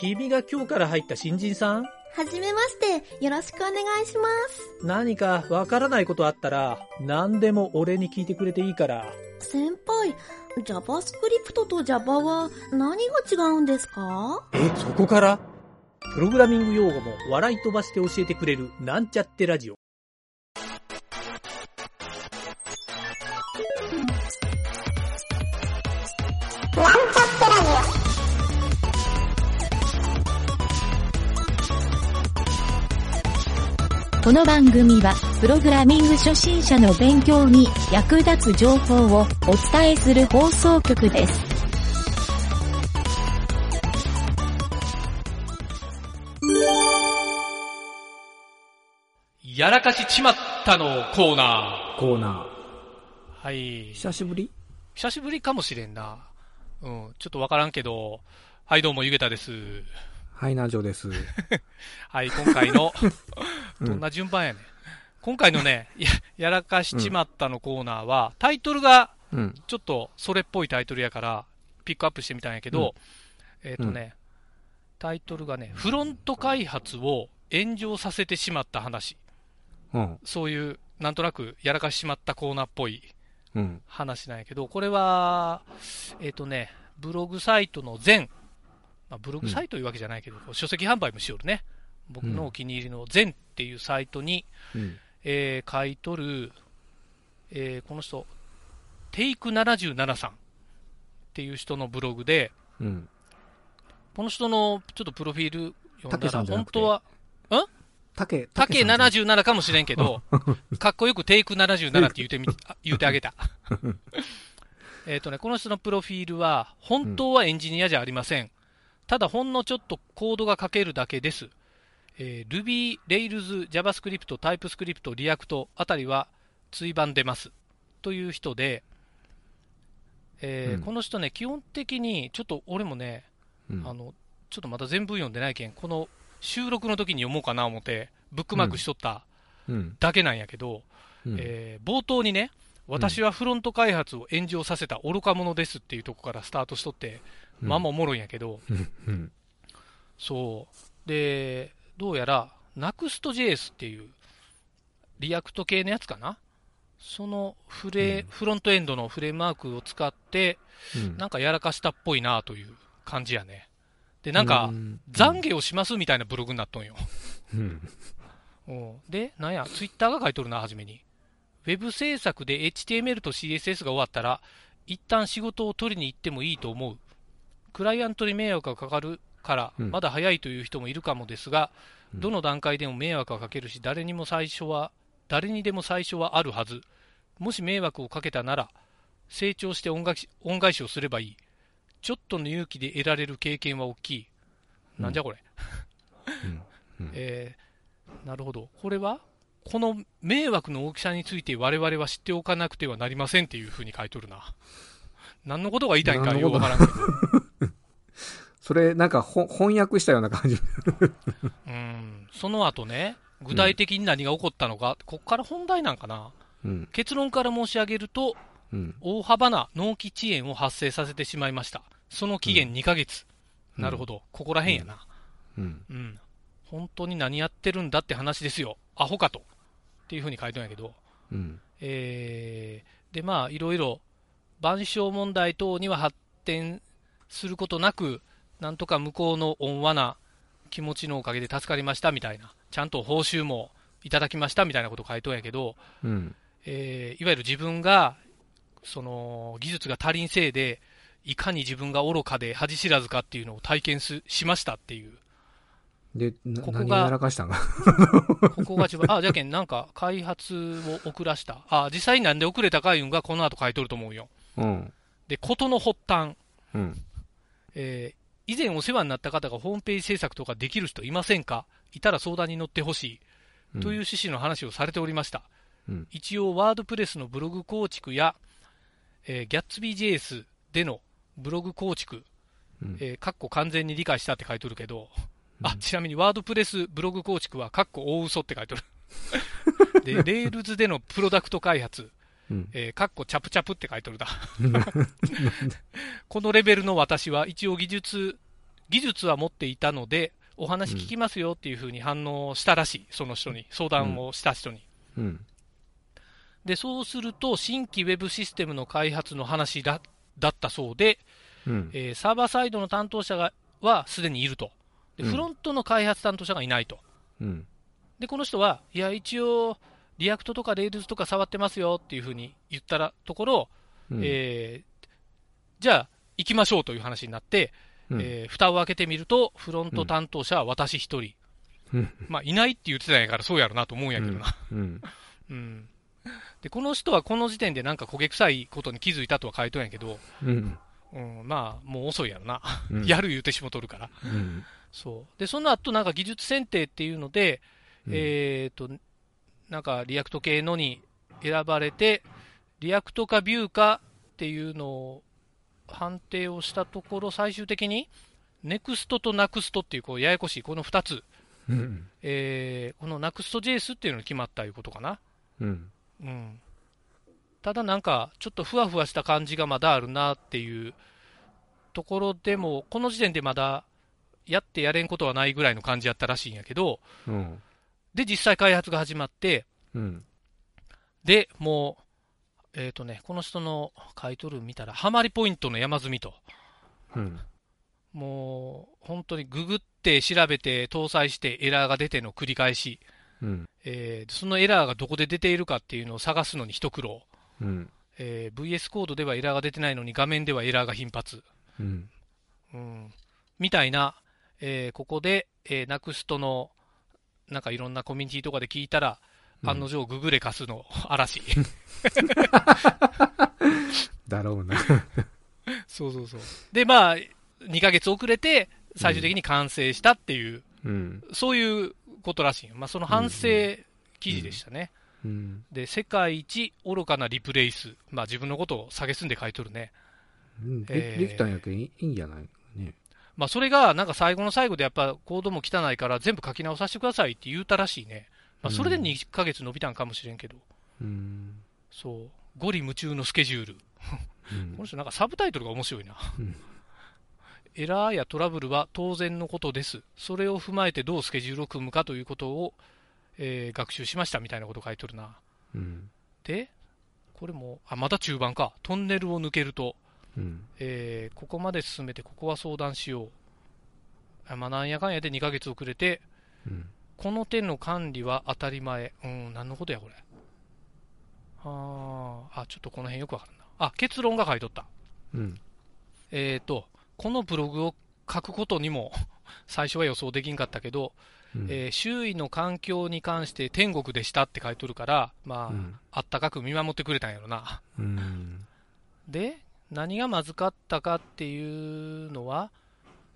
君が今日から入った新人さん？はじめまして、よろしくお願いします。何かわからないことあったら、何でも俺に聞いてくれていいから。先輩、JavaScript と Java は何が違うんですか？え、そこから？プログラミング用語も笑い飛ばして教えてくれるなんちゃってラジオ。この番組は、プログラミング初心者の勉強に役立つ情報をお伝えする放送局です。やらかしちまったのコーナコーナー。はいー。。久しぶり？久しぶりかもしれんな。うん。ちょっとわからんけど。はい、どうも、ゆげたです。はい、南條です。はい、今回の、う ん どんな順番やねん。今回のね、や、やらかしちまったのコーナーは、タイトルが、うん。ちょっとそれっぽいタイトルやから、ピックアップしてみたんやけど、えっ、とね、タイトルがね、フロント開発を炎上させてしまった話。うん。そういう、なんとなくやらかしちまったコーナーっぽいうん。話なんやけど、これは、えっ、とね、ブログサイトの全、まあ、ブログサイトいうわけじゃないけど、こう書籍販売もしよるね。僕のお気に入りの全っていうサイトに、うん。えー書いとる、えーこの人、テイク77さんっていう人のブログで、うん。この人のちょっとプロフィール読ん竹だら、本当は、竹、竹さんじゃ77かもしれんけど、かっこよくテイク77って言うてみ、あ言うてあげた。えっとね、この人のプロフィールは、本当はエンジニアじゃありません。ただ、ほんのちょっとコードが書けるだけです。えー Ruby、Rails、JavaScript、TypeScript、React あたりは追番出ます。という人で、えーうんこの人ね、基本的に、ちょっと俺もね、うんあの、ちょっとまだ全文読んでないけん、この収録の時に読もうかな思って、ブックマークしとったうん。だけなんやけど、うん。えー冒頭にね、私はフロント開発を炎上させた愚か者ですっていうとこからスタートしとって、うんまあまあおもろいんやけど、うん。そう。で、どうやら、Next.js っていう、 React 系のやつかな？そのフレ、うんフロントエンドのフレームワークを使って、うん。なんかやらかしたっぽいなという感じやね。で、なんかう、ん懺悔をしますみたいなブログになっとんよ。うん。うんで、なんや、ツイッターが書いとるな、はじめに。ウェブ制作で HTML と CSS が終わったら、一旦仕事を取りに行ってもいいと思う。クライアントに迷惑がかかるから、うんまだ早いという人もいるかもですが、うんどの段階でも迷惑はかけるし、誰にも最初は、誰にでも最初はあるはず。もし迷惑をかけたなら、成長して恩返し恩返しをすればいい。ちょっとの勇気で得られる経験は大きい。なんじゃこれ。うんうんえーなるほど。これはこの迷惑の大きさについて我々は知っておかなくてはなりませんっていうふうに書いとるな。何のことが言いたいんかようわからんけど。それ、なんか、ほ翻訳したような感じ。うん。その後ね、具体的に何が起こったのか、こっから本題なんかな。うん。結論から申し上げると、うん。大幅な納期遅延を発生させてしまいました。その期限2ヶ月。うんなるほど。ここら辺やな。うん。うん。本当に何やってるんだって話ですよ。アホかと。っていうふうに書いてるんやけど。うん。えーで、まあ、いろいろ、賠償問題等には発展することなく、なんとか向こうの温和な気持ちのおかげで助かりましたみたいな、ちゃんと報酬もいただきましたみたいなこと書いとんやけど、うん。えーいわゆる自分が、その、技術が足りんせいで、いかに自分が愚かで恥知らずかっていうのを体験すしましたっていう、で、なここがやらかしたん？か。ここが自分、あ、じゃけん、なんか開発を遅らした。あ、実際になんで遅れたかいうんがこの後書いとると思うよ。うん。で、ことの発端、うん。えー以前お世話になった方がホームページ制作とかできる人いませんか？いたら相談に乗ってほしい。という趣旨の話をされておりました。うん。一応、 WordPress のブログ構築や、えー、 Gatsby JS でのブログ構築、うんえー、かっこ完全に理解したって書いてるけど、あ、ちなみに WordPress ブログ構築は、かっこ大嘘って書いてる。で、 Rails でのプロダクト開発、うん。えー、かっこチャプチャプって書いてるだ。このレベルの私は一応技術、技術は持っていたので、お話聞きますよっていうふうに反応したらしい、その人に、相談をした人に。うん。で、そうすると、新規ウェブシステムの開発の話だだったそうで、うん。えーサーバーサイドの担当者がはすでにいるとで、うんフロントの開発担当者がいないと。うん。で、この人は、いや、一応、 React とか Rails とか触ってますよっていうふうに言ったらところ、うんえーじゃあ、行きましょうという話になって、うんえー蓋を開けてみると、フロント担当者は私一人。うんまあ、いないって言ってたんやから、そうやろなと思うんやけどな。うん。うん。で、この人はこの時点でなんか焦げ臭いことに気づいたとは書いとんやけど、うん。うん、まあ、もう遅いやろな。うん やる言うてしもとるから。うん。そう。で、その後なんか技術選定っていうので、うんえっ、と、なんか React 系のに選ばれて、 React か Vue かっていうのを判定をしたところ、最終的に、ネクストとナクストっていう、こう、ややこしい、この2つ、うん。えーこのナクスト JS っていうのに決まったいうことかな。うん。うん。ただなんか、ちょっとふわふわした感じがまだあるなっていうところでも、この時点でまだやってやれんことはないぐらいの感じやったらしいんやけど、うん。で、実際開発が始まって、うん。で、もう、えっ、とね、この人の書いとる見たら、ハマりポイントの山積みと。うん。もう、本当にググって調べて搭載してエラーが出ての繰り返し。うん。えーそのエラーがどこで出ているかっていうのを探すのに一苦労。うん。えー VS コードではエラーが出てないのに画面ではエラーが頻発。うん。うん。みたいな、えーここで、えー、ナクストの、なんかいろんなコミュニティとかで聞いたら、案の定ググレカスの 嵐。だろうな。そうそうそう。で、まあ、2ヶ月遅れて、最終的に完成したっていう、うん。そういうことらしいよ。まあ、その反省記事でしたね。うん。で、世界一愚かなリプレイス。まあ、自分のことを下げすんで書いとるね。うんえーでできたんやけどいいいいんじゃない？ね。まあ、それが、なんか最後の最後でやっぱコードも汚いから全部書き直させてくださいって言うたらしいね。まあ、それでうん2ヶ月伸びたんかもしれんけど。うん。そう。ゴリ夢中のスケジュール。うんこの人なんかサブタイトルが面白いな。うんエラーやトラブルは当然のことです。それを踏まえてどうスケジュールを組むかということを、えー学習しましたみたいなこと書いてるな。うん。で、これも、あ、まだ中盤か。トンネルを抜けると、うん。えーここまで進めてここは相談しよう。あまあ、なんやかんやで2ヶ月遅れて、うん。この点の管理は当たり前。うん、何のことや、これ。あーあ、ちょっとこの辺よくわからんな。あ、結論が書いとった。うん。えーと、このブログを書くことにも、最初は予想できんかったけど、うんえー周囲の環境に関して天国でしたって書いとるから、まあ、うんあったかく見守ってくれたんやろな。うん。で、何がまずかったかっていうのは、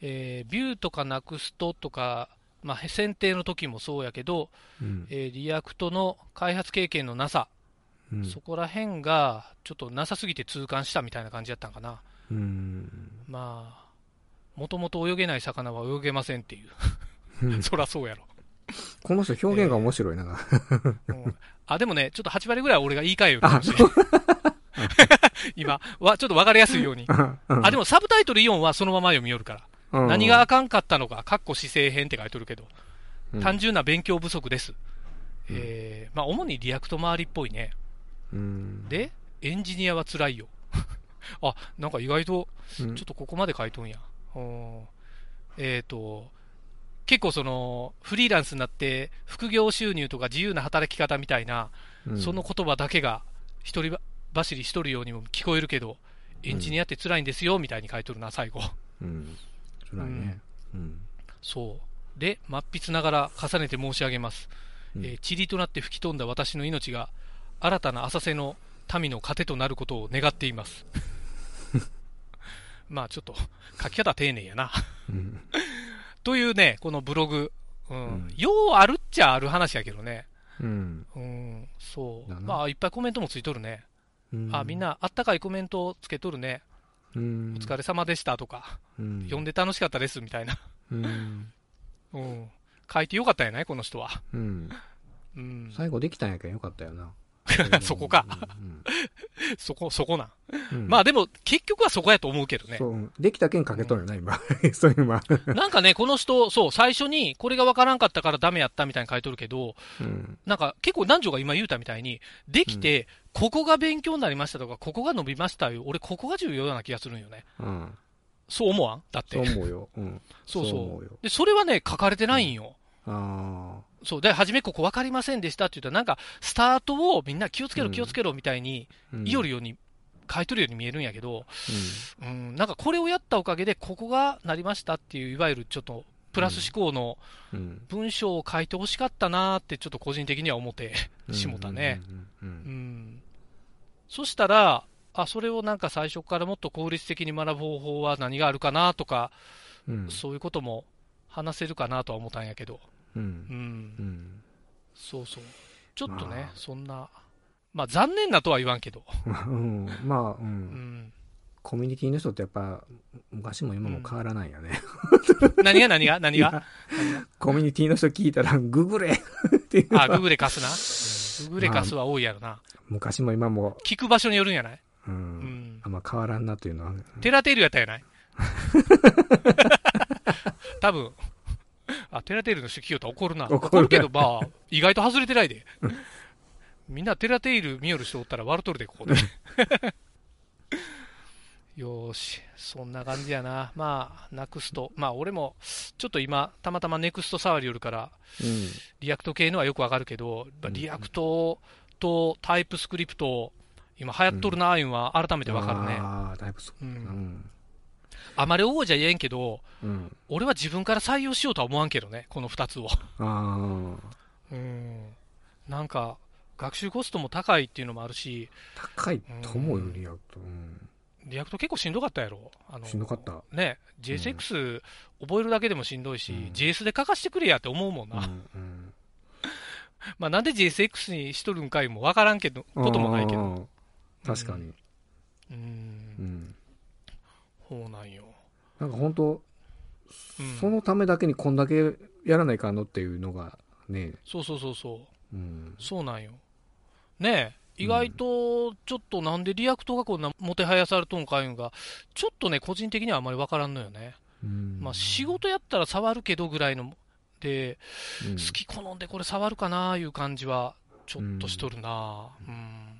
えー Vue とか Nuxt とか、まあ、選定の時もそうやけど、うん。えーリアクトの開発経験のなさ、うんそこら辺がちょっとなさすぎて痛感したみたいな感じやったんかな。うん。まあ、もともと泳げない魚は泳げませんっていう。うん そらそうやろ。この人表現が面白いな。うんあ、でもね、ちょっと8割ぐらいは俺が言い換えようかもしれない。今、わ、ちょっとわかりやすいように。あ、でもサブタイトル4はそのまま読みよるから。うん何があかんかったのか、かっこ姿勢編って書いてるけど、うん単純な勉強不足です。えー、まあ、主に React 周りっぽいね。うん。で、エンジニアは辛いよ。あ、なんか意外と、うん、ちょっとここまで書いとんや。うんえっ、と、結構その、フリーランスになって、副業収入とか自由な働き方みたいな、うんその言葉だけが一人走りしとるようにも聞こえるけど、エンジニアって辛いんですよ、みたいに書いとるな、最後。うん。辛いね。うん。そう。で、末筆ながら重ねて申し上げます。うんえー塵となって吹き飛んだ私の命が、新たな浅瀬の民の糧となることを願っています。まあちょっと、書き方丁寧やな。うん。というね、このブログ。うん。うんようあるっちゃある話やけどね。うん。うん、そう。まあ、いっぱいコメントもついとるね。あ、みん。な、あったかいコメントをつけとるね。うん。お疲れ様でしたとか、うん。読んで楽しかったですみたいな。うん。うん。書いてよかったんやないこの人は。うん。うん。最後できたんやけんよかったよな。そこか。うん そこ、そこなん。うんまあでも、結局はそこやと思うけどね。そう、できた件かけとるよな、今。そういう、まあ。なんかね、この人、そう、最初にこれがわからんかったからダメやったみたいに書いとるけど、うん。なんか結構男女が今言うたみたいに、できて、ここが勉強になりましたとか、ここが伸びましたよ。俺、ここが重要な気がするんよね。うん。そう思わん？だって。そう思うよ。うん。そうそう。で、それはね、書かれてないんよ。あそう。で、初めここ分かりませんでしたって言ったら、なんか、スタートをみんな気をつけろ、うん気をつけろみたいに、いよるように、書いとるように見えるんやけど、ううん、なんかこれをやったおかげで、ここがなりましたっていう、いわゆるちょっと、プラス思考の。文章を書いてほしかったなーって、ちょっと個人的には思って しもたね。そしたら、あ、それをなんか最初からもっと効率的に学ぶ方法は何があるかなとか、うん。そういうことも話せるかなとは思ったんやけど、う。うんんう。ん。そうそう。ちょっとねまあ、そんな、まあ残念なとは言わんけど、うん。まあ、う。うんん。コミュニティの人ってやっぱ、昔も今も変わらないよね。何が何が何が？いやコミュニティの人聞いたら、ググれってあ、ググレカスな。ググレカスは多いやろな。昔も今も、聞く場所によるんやない？う。うんん。あんま変わらんなというのは。テラテールやったやない？多分。あ、 teratail の人聞きよったら怒るな。怒るけど、まあ、意外と外れてないで。みんな teratail 見よる人おったら笑っとるで、ここで。よーし、そんな感じやな。まあ、 Nuxt。まあ、俺も、ちょっと今、たまたま Next 触りよるから、うん。 React 系のはよくわかるけど、 React と TypeScript、今流行っとるなーいうのは改めてわかるね。ああ、だいぶそう。う。うんん。あまり大声じゃ言えんけど、うん。俺は自分から採用しようとは思わんけどね、この二つを。ああ。うん。なんか、学習コストも高いっていうのもあるし、高いと思うよりやと。うん。 React 結構しんどかったやろ。あのしんどかった。ね、JSX 覚えるだけでもしんどいし、うん JS で書かしてくれやって思うもんな。うん まあなんで JSX にしとるんかもわからんけど、こともないけど。ど。確かに。う。うんん。そうなんよ。なんか本当、うんそのためだけにこんだけやらないかんのっていうのがね、そうそうそうそう。うん。そうなんよ。ねえ、意外と、ちょっとなんで React がこんなもてはやされとんかいうのが、ちょっとね、個人的にはあまりわからんのよね。うんまあ、仕事やったら触るけどぐらいの、で、うん好き好んでこれ触るかなあいう感じは、ちょっとしとるなうん。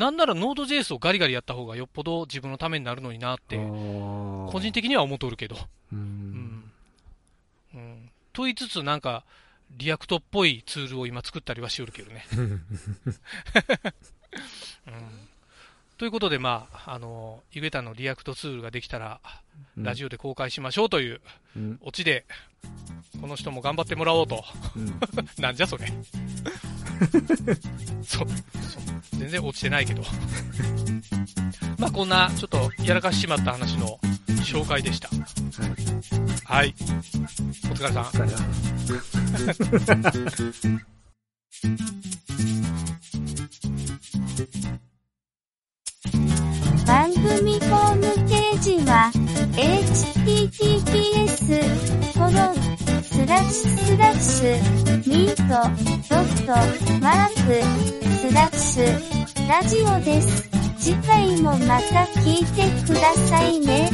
なんなら Node.js をガリガリやった方がよっぽど自分のためになるのになって、個個人的には思っとるけど。う。うんん。うん。と言いつつ、なんか、 React っぽいツールを今作ったりはしよるけどね。うん。ということで、まあ、あの、ゆげたの React ツールができたら、ラジオで公開しましょうといううん。オチで、この人も頑張ってもらおうと。うん。なんじゃそれ。そう、そう。全然落ちてないけど。まあこんな、ちょっとやらかしちまった話の紹介でした。はい。はい。お疲れさん。お疲れ 番組ホームページは https コロンスラッシュスラッシュミートドットマークスラッシュラジオです。次回もまた聞いてくださいね。